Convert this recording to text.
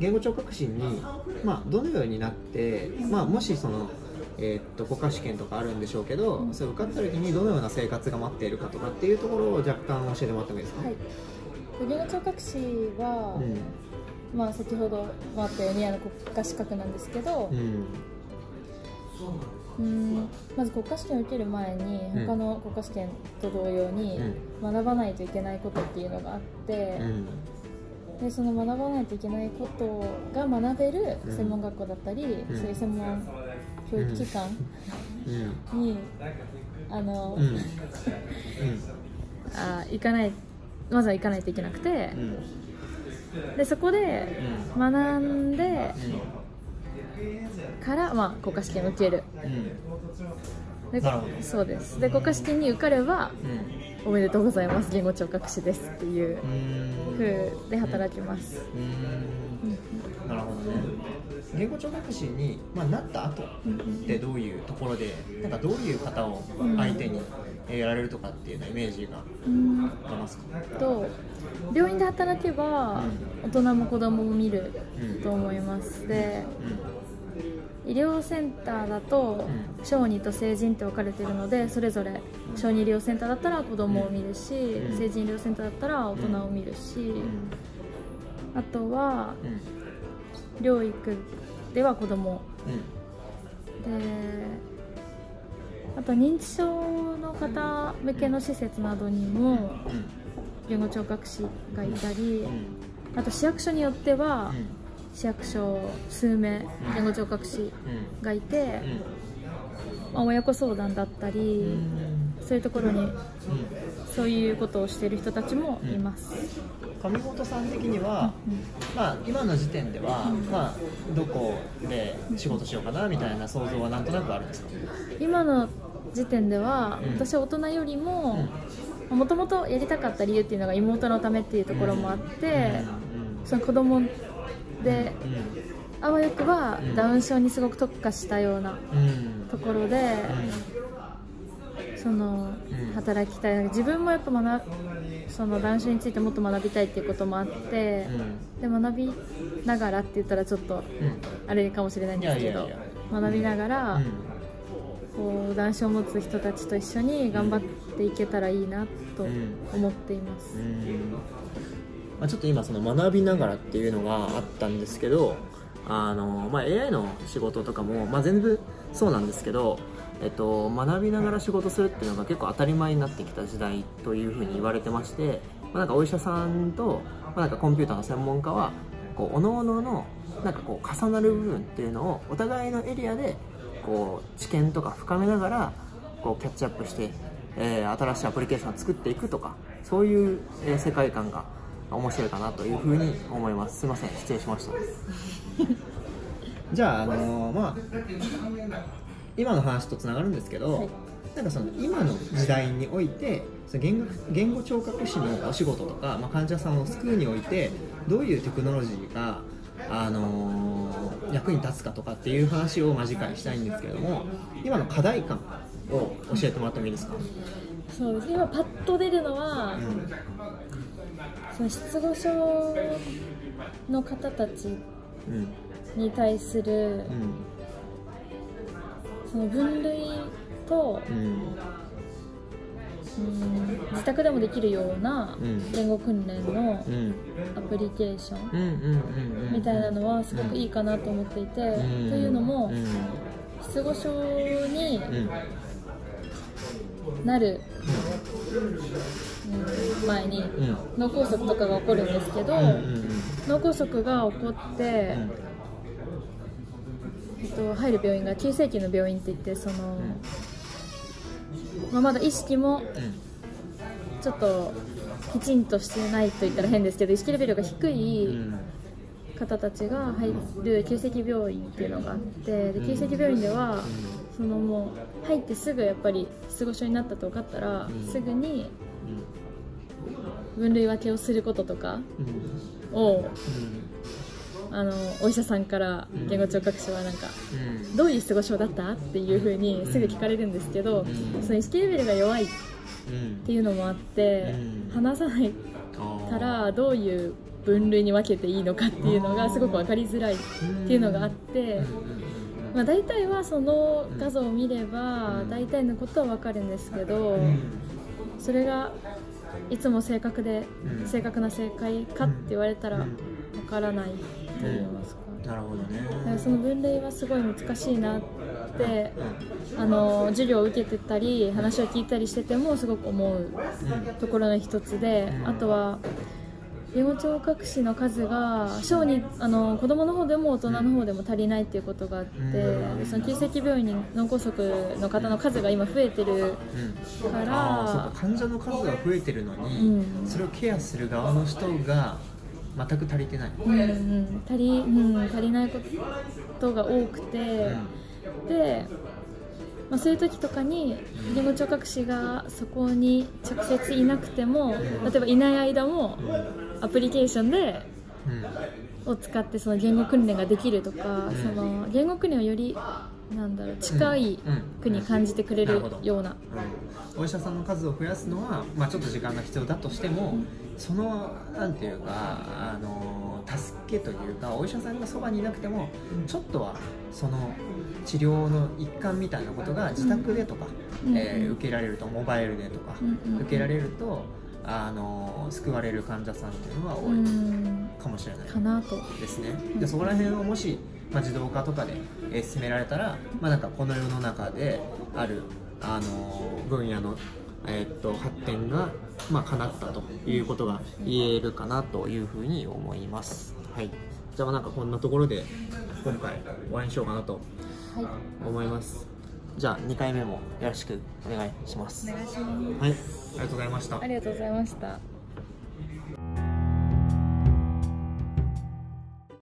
言語聴覚士に、まあ、どのようになって、まあ、もしその、えーっと国家試験とかあるんでしょうけど、それ受かった時にどのような生活が待っているかとかっていうところを若干教えてもらってもいいですか、はい。言語聴覚士は、うん。まあ、先ほどもあったようにあの国家資格なんですけど、うん。うん。まず国家試験を受ける前にうん。他の国家試験と同様にうん。学ばないといけないことっていうのがあって、うんでその学ばないといけないことが学べるうん。専門学校だったり、ん。そういう専門教育機関うん。に、あの、あ行かないまずは行かないといけなくてう、ん。でそこで学んでから、まあ、国家試験を受ける。でそうです。で国家試験に受かればうんおめでとうございます。言語聴覚士ですっていううん。風で働きます、うん。なるほどね。言語聴覚士に、まあ、なった後ってどういうところでなんかどういう方を相手にえーやられるとかっていうようなイメージがうん。ありますか？と病院で働けば大人も子供も見るうん。と思います。でう医療センターだとうん。小児と成人って分かれてるのでそれぞれ小児医療センターだったら子供を見るしうん。成人医療センターだったら大人を見るしん。あとはうん。療育では子供。うん。であと認知症の方向けの施設などにもうん。言語聴覚士がいたりうん。あと市役所によってはうん市役所数名言語聴覚士がいて、まあ、親子相談だったり、うん。そういうところにそういうことをしている人たちもいます、上本さん的には、まあ、今の時点では、まあ、どこで仕事しようかなみたいな想像はなんとなくあるんですか？今の時点では、うん。私は大人よりももともとやりたかった理由っていうのが妹のためっていうところもあって、その子供であわよくはうん。ダウン症にすごく特化したようなうん。うんところで、そのうん。働きたい。自分もやっぱ学そのダウン症についてもっと学びたいっていうこともあって、で学びながらって言ったらちょっとうん。あれかもしれないんですけど学びながら、うん。こうダウン症を持つ人たちと一緒に頑張っていけたらいいなとうん。思っています、まあ、ちょっと今その学びながらっていうのがあったんですけどあの、まあ、AI の仕事とかも、まあ、全部そうなんですけど、えっと、学びながら仕事するっていうのが結構当たり前になってきた時代というふうに言われてまして、まあ、なんかお医者さんと、まあ、なんかコンピューターの専門家はこう各々のなんかこう重なる部分っていうのをお互いのエリアでこう知見とか深めながらこうキャッチアップして、えー新しいアプリケーションを作っていくとかそういう、世界観が面白いかなというふうに思います。すいません。失礼しました。じゃあ、あのーまあ今の話とつながるんですけど、はい。なんかその今の時代においてその言語言語聴覚士のお仕事とか、まあ、患者さんを救うにおいてどういうテクノロジーが、あのー役に立つかとかっていう話を間近にしたいんですけれども今の課題感を教えてもらってもいいですか、そうです今パッと出るのは、うんその失語症の方たちうん。に対するうんその分類と、うん。うん自宅でもできるようなうん。言語訓練のうん。アプリケーションみたいなのはすごくいいかなと思っていて、うん。というのもうん。失語症にうん。なる、うん前にうん。脳梗塞とかが起こるんですけど、脳梗塞が起こって、えっと、入る病院が急性期の病院って言ってその、まあ、まだ意識もちょっときちんとしてないと言ったら変ですけど意識レベルが低ういん。方たちが入る急性期病院っていうのがあってで急性期病院ではそのもう入ってすぐやっぱり失語症になったと分かったらん。すぐに分類分けをすることとかうん。をあのお医者さんから言語聴覚士はなんかうん。どういう失語症だったっていうふうにすぐ聞かれるんですけど、うん。その意識レベルが弱いっうん。ていうのもあって、うん。話さないからどういう分類に分けていいのかっていうのがすごく分かりづらいっていうのがあって、まあ、大体はその画像を見れば大体のことは分かるんですけどそれがいつも正確でうん。正確な正解かって言われたらうん。分からないと言いますか。なるほどね。その分類はすごい難しいなってあの授業を受けてたり話を聞いたりしててもすごく思うところの一つでうん。あとは言語聴覚士の数が小にあの子供の方でも大人の方でも足りないっていうことがあってうん。でその急性期病院に脳梗塞の方の数が今増えてるうん。かああそうらか。患者の数が増えてるのに、うん。それをケアする側の人が全く足りてない、うんうん。足りうん足りないことが多くて。で、まあ、そういう時とかに言語聴覚士がそこに直接いなくても例えばいない間もアプリケーションでうん。を使ってその言語訓練ができるとか、うん。その言語訓練をよりなんだろう近いうん。くに感じてくれるような、うん。お医者さんの数を増やすのは、まあ、ちょっと時間が必要だとしても、そのなんていうかあの助けというかお医者さんがそばにいなくてもちょっとはその治療の一環みたいなことが自宅でとか、うん。えー受けられるとモバイルでとか、うんうん受けられるとあの救われる患者さんっていうのは多ういん。かもしれない。かなと。ですね。でそこら辺をもし、まあ、自動化とかで、えー進められたら、まあ、なんかこの世の中である、あのー分野の、えーっと発展が、まあ、叶ったということが言えるかなというふうに思います、はい、じゃあまあなんかこんなところで今回終わりにしようかなとはい、思います。じゃあ2回目もよろしくお願いします。お願いします。はい。ありがとうございました。ありがとうございました。